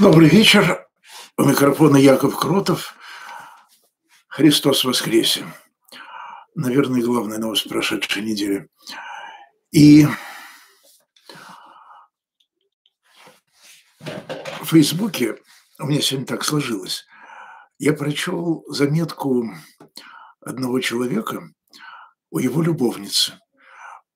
Добрый вечер. У микрофона Яков Кротов. Христос воскресе. Наверное, главная новость прошедшей недели. И в Фейсбуке, у меня сегодня так сложилось, я прочел заметку одного человека о его любовнице –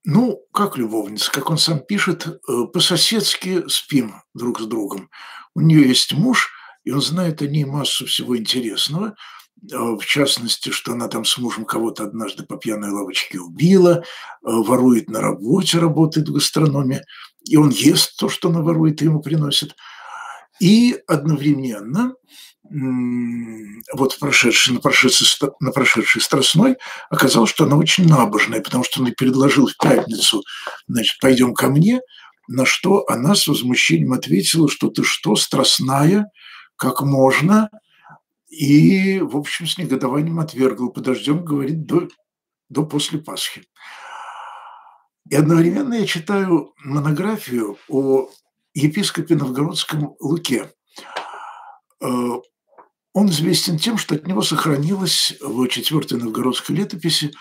ну, как любовница, как он сам пишет, э, по-соседски спим друг с другом. У нее есть муж, и он знает о ней массу всего интересного, э, в частности, что она там с мужем кого-то однажды по пьяной лавочке убила, э, ворует на работе, работает в гастрономе, и он ест то, что она ворует и ему приносит. И одновременно вот прошедший, на, прошедший, на прошедший Страстной оказалось, что она очень набожная, потому что он ей предложил в пятницу, значит, пойдем ко мне, на что она с возмущением ответила, что ты что, Страстная, как можно, и, в общем, с негодованием отвергла. Подождем, говорит, до, до после Пасхи. И одновременно я читаю монографию о епископе Новгородском Луке. Э, он известен тем, что от него сохранилось в четвертой новгородской летописи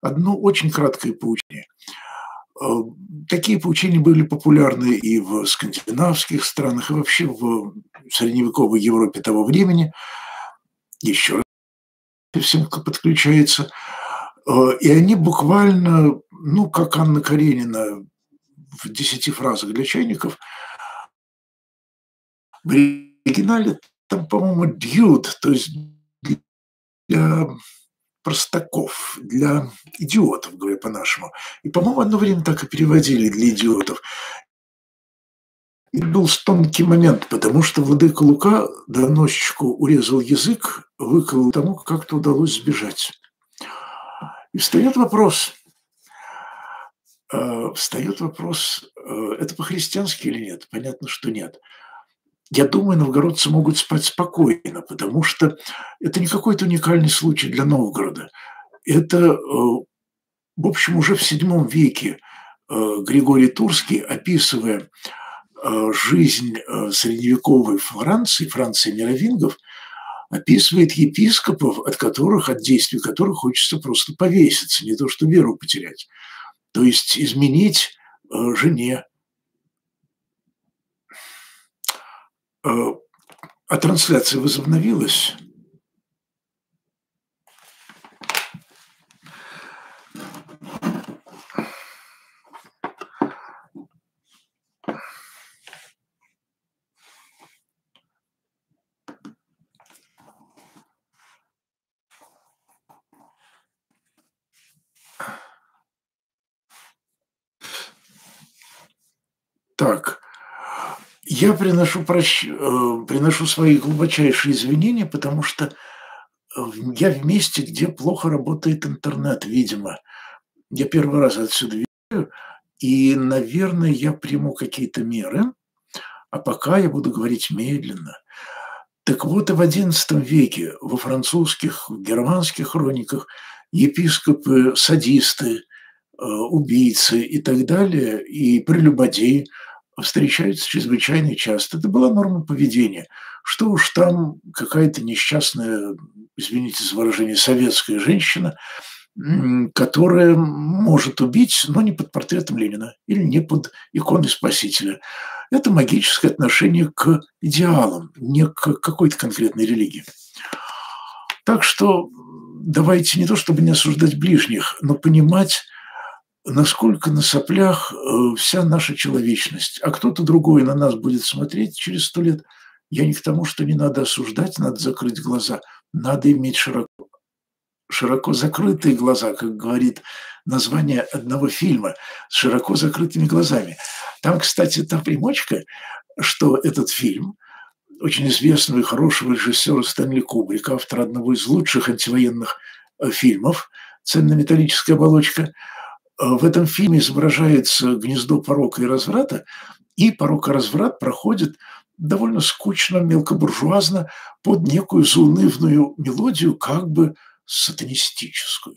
одно очень краткое поучение. Э, такие поучения были популярны и в скандинавских странах, и вообще в средневековой Европе того времени. Еще раз всем, подключается. Э, и они буквально, ну, как Анна Каренина в десяти фразах для чайников, в оригинале там, по-моему, дьют, то есть для простаков, для идиотов, говоря по-нашему. И, по-моему, одно время так и переводили для идиотов. И был тонкий момент, потому что владыка Лука доносчику урезал язык, выколол тому, как-то удалось сбежать. И встает вопрос, э, встает вопрос, э, это по-христиански или нет? Понятно, что нет – я думаю, новгородцы могут спать спокойно, потому что это не какой-то уникальный случай для Новгорода. Это, э, в общем, уже в VII веке э, Григорий Турский, описывая э, жизнь средневековой Франции, Франции мировингов, описывает епископов, от которых, от действий которых хочется просто повеситься, не то что веру потерять. То есть изменить жене, а трансляция возобновилась. Так, я приношу, прощ... Э, приношу свои глубочайшие извинения, потому что э, я в месте, где плохо работает интернет, видимо. Я первый раз отсюда вижу, и, наверное, я приму какие-то меры, а пока я буду говорить медленно. Так вот, и в XI веке во французских, в германских хрониках епископы, садисты, э, убийцы и так далее, и прелюбодеи – встречаются чрезвычайно часто. Это была норма поведения. Что уж там какая-то несчастная, извините за выражение, советская женщина, которая может убить, но не под портретом Ленина или не под иконой Спасителя. Это магическое отношение к идеалам, не к какой-то конкретной религии. Так что давайте не то, чтобы не осуждать ближних, но понимать, насколько на соплях э, вся наша человечность, а кто-то другой на нас будет смотреть через сто лет. Я не к тому, что не надо осуждать, надо закрыть глаза, надо иметь широко, широко закрытые глаза, как говорит название одного фильма, с широко закрытыми глазами. Там, кстати, та примочка, что этот фильм очень известного и хорошего режиссера Стэнли Кубрика, автора одного из лучших антивоенных э, фильмов «Цельнометаллическая оболочка», в этом фильме изображается гнездо порока и разврата, и порок и разврат проходит довольно скучно, мелкобуржуазно, под некую заунывную мелодию, как бы сатанистическую.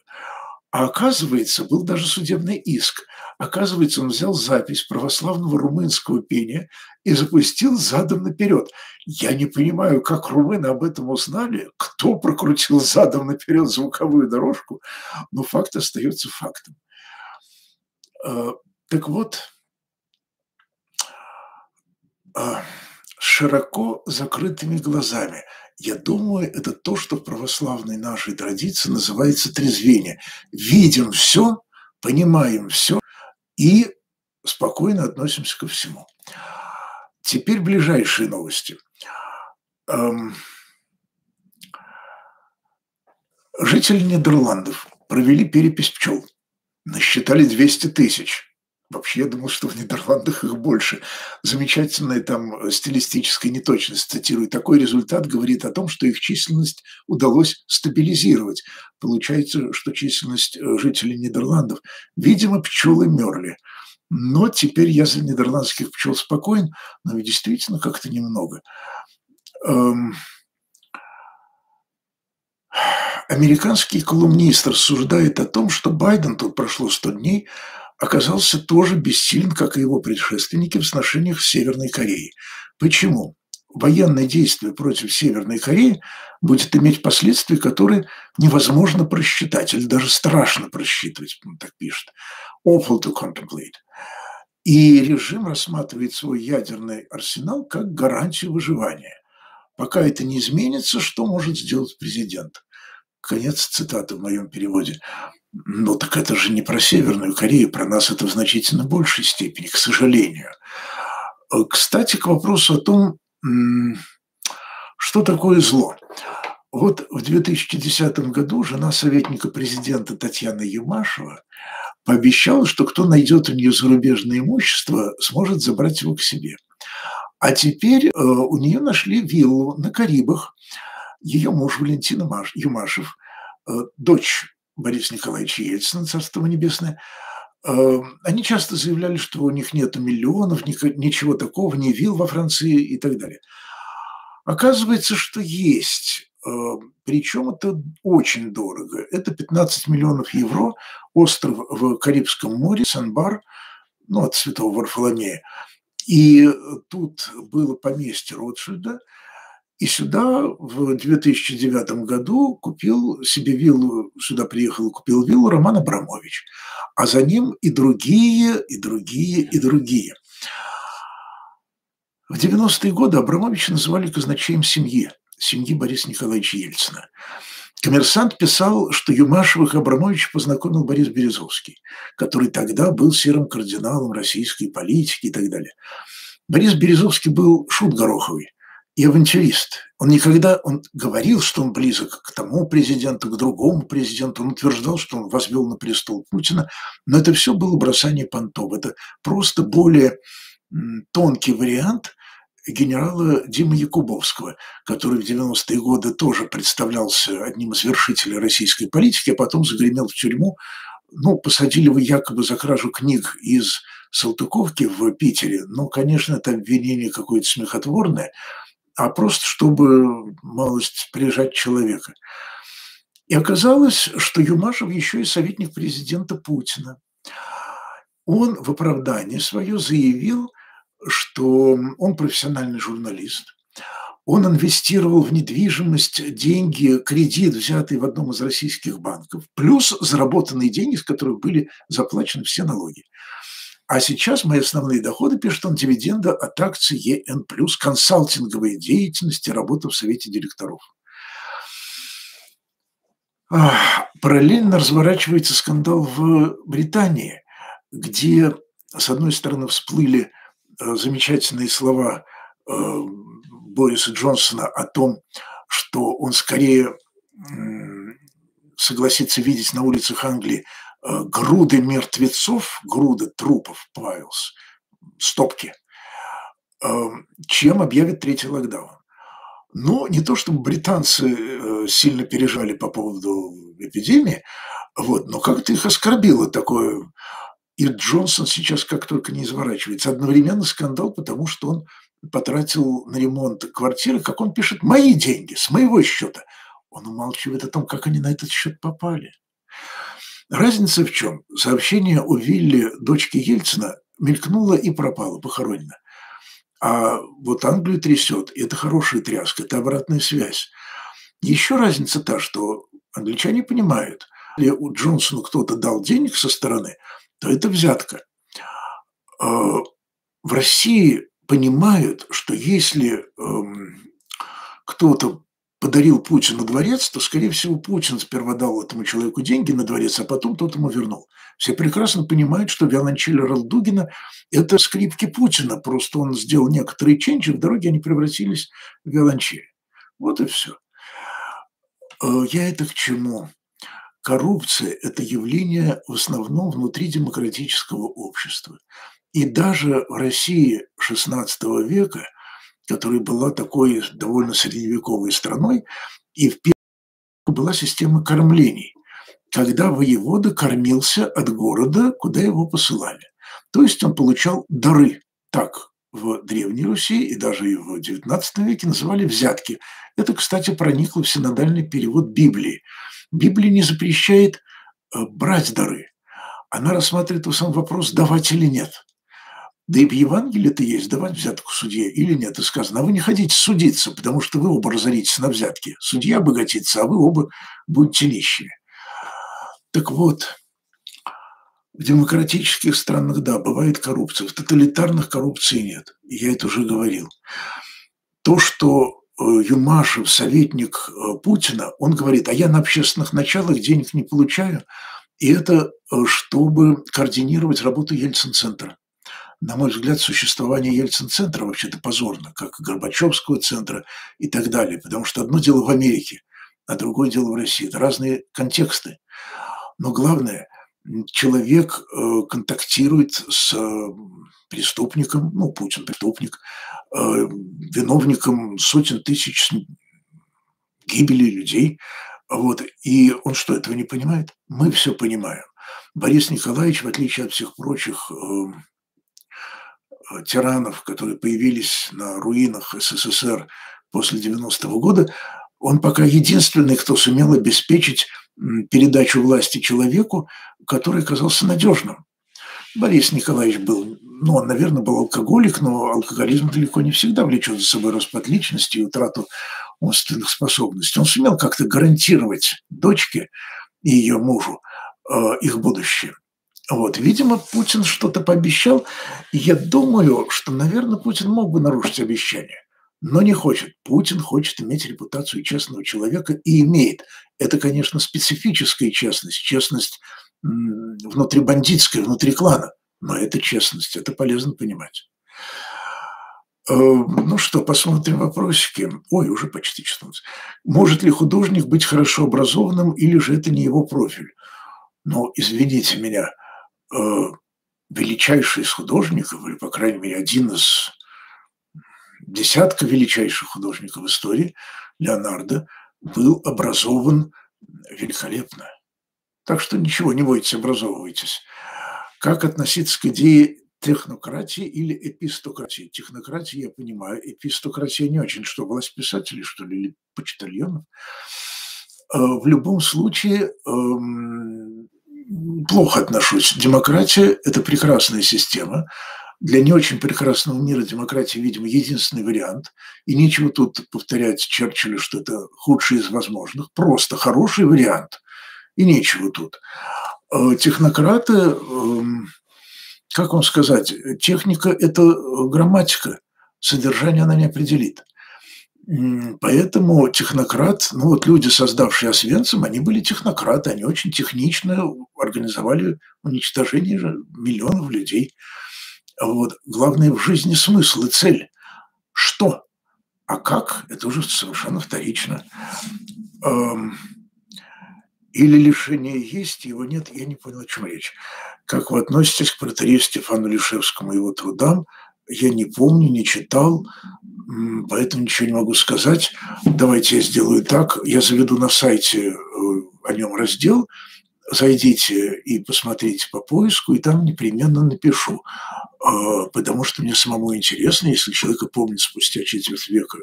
А оказывается, был даже судебный иск. Оказывается, он взял запись православного румынского пения и запустил задом наперед. Я не понимаю, как румыны об этом узнали, кто прокрутил задом наперед звуковую дорожку, но факт остается фактом. А, так вот, а, широко закрытыми глазами. Я думаю, это то, что в православной нашей традиции называется трезвение. Видим все, понимаем все и спокойно относимся ко всему. Теперь ближайшие новости. Эм, жители Нидерландов провели перепись пчел. Насчитали 200 тысяч. Вообще, я думал, что в Нидерландах их больше. Замечательная там стилистическая неточность, цитирую. Такой результат говорит о том, что их численность удалось стабилизировать. Получается, что численность э, жителей Нидерландов, видимо, пчелы мерли. Но теперь я за нидерландских пчел спокоен, но ведь действительно как-то немного. Эм... Американский колумнист рассуждает о том, что Байден, тут прошло 100 дней, оказался тоже бессилен, как и его предшественники, в сношениях с Северной Кореей. Почему? Военное действие против Северной Кореи будет иметь последствия, которые невозможно просчитать или даже страшно просчитывать, он так пишет. Awful to contemplate. И режим рассматривает свой ядерный арсенал как гарантию выживания. Пока это не изменится, что может сделать президент? Конец цитаты в моем переводе. Ну так это же не про Северную Корею, про нас это в значительно большей степени, к сожалению. Э, кстати, к вопросу о том, что такое зло. Вот в 2010 году жена советника президента Татьяна Юмашева пообещала, что кто найдет у нее зарубежное имущество, сможет забрать его к себе. А теперь э, у нее нашли виллу на Карибах. Ее муж Валентина Юмашев, э, дочь Бориса Николаевича Ельцина, Царство Небесное, эм, они часто заявляли, что у них нет миллионов, ничего такого, не вил во Франции и так далее. Оказывается, что есть. Эм, Причем это очень дорого. Это 15 миллионов евро, остров в Карибском море, Санбар, ну, от Святого Варфоломея. И тут было поместье Ротшильда – и сюда в 2009 году купил себе виллу, сюда приехал и купил виллу Роман Абрамович. А за ним и другие, и другие, и другие. В 90-е годы Абрамовича называли казначеем семьи, семьи Бориса Николаевича Ельцина. Коммерсант писал, что Юмашевых Абрамовича познакомил Борис Березовский, который тогда был серым кардиналом российской политики и так далее. Борис Березовский был шут Гороховый и авантюрист. Он никогда, он говорил, что он близок к тому президенту, к другому президенту, он утверждал, что он возвел на престол Путина, но это все было бросание понтов. Это просто более тонкий вариант генерала Димы Якубовского, который в 90-е годы тоже представлялся одним из вершителей российской политики, а потом загремел в тюрьму. Ну, посадили его якобы за кражу книг из Салтыковки в Питере. Ну, конечно, это обвинение какое-то смехотворное – а просто чтобы малость прижать человека. И оказалось, что Юмашев еще и советник президента Путина. Он в оправдании свое заявил, что он профессиональный журналист, он инвестировал в недвижимость деньги, кредит, взятый в одном из российских банков, плюс заработанные деньги, с которых были заплачены все налоги. А сейчас мои основные доходы, пишет он, дивиденды от акций ЕН+, консалтинговой деятельности, работа в совете директоров. Параллельно разворачивается скандал в Британии, где, с одной стороны, всплыли э, замечательные слова э, Бориса Джонсона о том, что он скорее согласится видеть на улицах Англии груды мертвецов, груды трупов, Павелс, стопки, э, чем объявит третий локдаун. Но не то, чтобы британцы э, сильно пережали по поводу эпидемии, вот, но как-то их оскорбило такое. И Джонсон сейчас как только не изворачивается. Одновременно скандал, потому что он потратил на ремонт квартиры, как он пишет, мои деньги, с моего счета. Он умалчивает о том, как они на этот счет попали. Разница в чем? Сообщение о вилле дочки Ельцина мелькнуло и пропало, похоронено. А вот Англию трясет, это хорошая тряска, это обратная связь. Еще разница та, что англичане понимают, если у Джонсона кто-то дал денег со стороны, то это взятка. А, в России понимают, что если эм, кто-то подарил Путину дворец, то, скорее всего, Путин сперва дал этому человеку деньги на дворец, а потом тот ему вернул. Все прекрасно понимают, что виолончель Ралдугина – это скрипки Путина, просто он сделал некоторые ченчи, в дороге они превратились в виолончель. Вот и все. Э, я это к чему? Коррупция – это явление в основном внутри демократического общества. И даже в России XVI века, которая была такой довольно средневековой страной, и в первую была система кормлений, когда воевода кормился от города, куда его посылали. То есть он получал дары. Так в Древней Руси и даже и в XIX веке называли взятки. Это, кстати, проникло в синодальный перевод Библии. Библия не запрещает э, брать дары. Она рассматривает в основном вопрос, давать или нет. Да и в Евангелии это есть, давать взятку судье или нет. И сказано, а вы не хотите судиться, потому что вы оба разоритесь на взятки. Судья обогатится, а вы оба будете нищими. Так вот, в демократических странах, да, бывает коррупция. В тоталитарных коррупции нет. Я это уже говорил. То, что э, Юмашев, советник э, Путина, он говорит, а я на общественных началах денег не получаю, и это э, чтобы координировать работу Ельцин-центра. На мой взгляд, существование Ельцин-центра вообще-то позорно, как Горбачевского центра и так далее, потому что одно дело в Америке, а другое дело в России. Это разные контексты. Но главное, человек э, контактирует с э, преступником, ну, Путин преступник, э, виновником сотен тысяч гибели людей. Вот. И он что, этого не понимает? Мы все понимаем. Борис Николаевич, в отличие от всех прочих тиранов, которые появились на руинах СССР после 90-го года, он пока единственный, кто сумел обеспечить передачу власти человеку, который оказался надежным. Борис Николаевич был, ну, он, наверное, был алкоголик, но алкоголизм далеко не всегда влечет за собой распад личности и утрату умственных способностей. Он сумел как-то гарантировать дочке и ее мужу э, их будущее. Вот, видимо, Путин что-то пообещал, я думаю, что, наверное, Путин мог бы нарушить обещание но не хочет. Путин хочет иметь репутацию честного человека и имеет. Это, конечно, специфическая честность, честность внутрибандитская, внутри клана, но это честность, это полезно понимать. Э, ну что, посмотрим вопросики. Ой, уже почти 14. Может ли художник быть хорошо образованным или же это не его профиль? Ну, извините меня, величайший из художников, или, по крайней мере, один из десятка величайших художников истории, Леонардо, был образован великолепно. Так что ничего, не бойтесь, образовывайтесь. Как относиться к идее технократии или эпистократии? Технократия, я понимаю, эпистократия не очень. Что, власть писателей, что ли, или почтальонов? Э, в любом случае, эм, плохо отношусь. Демократия – это прекрасная система, для не очень прекрасного мира демократия, видимо, единственный вариант. И нечего тут повторять Черчиллю, что это худший из возможных. Просто хороший вариант. И нечего тут. Э, технократы, эм, как вам сказать, техника – это грамматика. Содержание она не определит. Поэтому технократ, ну вот люди, создавшие Освенцим, они были технократы, они очень технично организовали уничтожение миллионов людей. Вот. Главное в жизни смысл и цель. Что? А как? Это уже совершенно вторично. Или лишение есть, его нет, я не понял, о чем речь. Как вы относитесь к протерею Стефану Лишевскому и его трудам? Я не помню, не читал, поэтому ничего не могу сказать. Давайте я сделаю так. Я заведу на сайте э, о нем раздел, зайдите и посмотрите по поиску, и там непременно напишу. А, потому что мне самому интересно, если человека помнит спустя четверть века,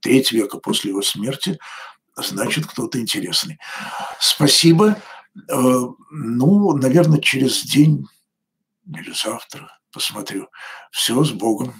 треть века после его смерти, значит, кто-то интересный. Спасибо. Э, ну, наверно, через день или завтра посмотрю. Всё, с Богом.